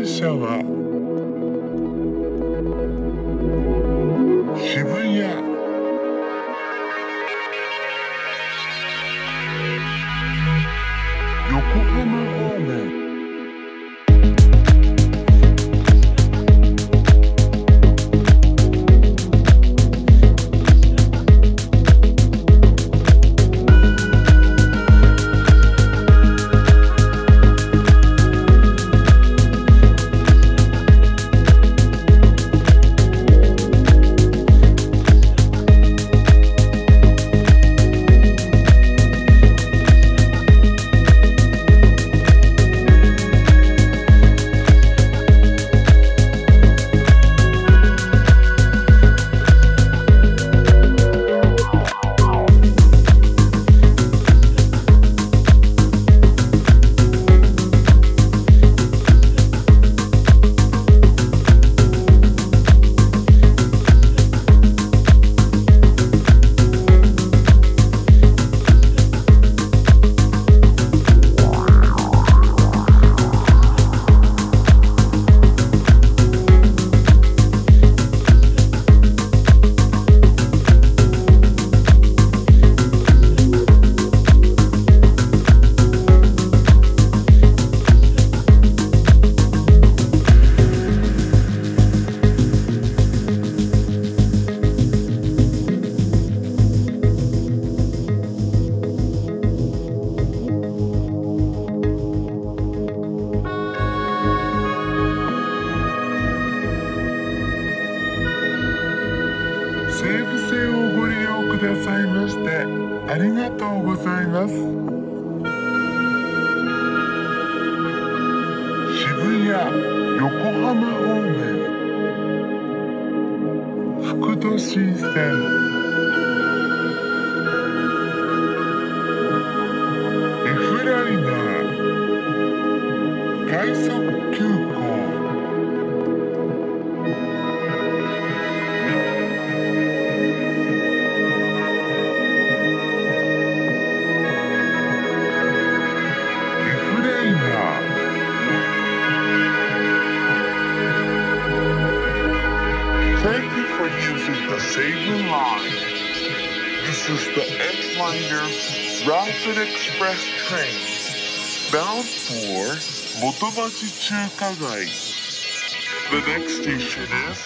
Shabbat. saving lives. This is the X-Liner Rapid Express train bound for Motomachi Chukagai. The next station is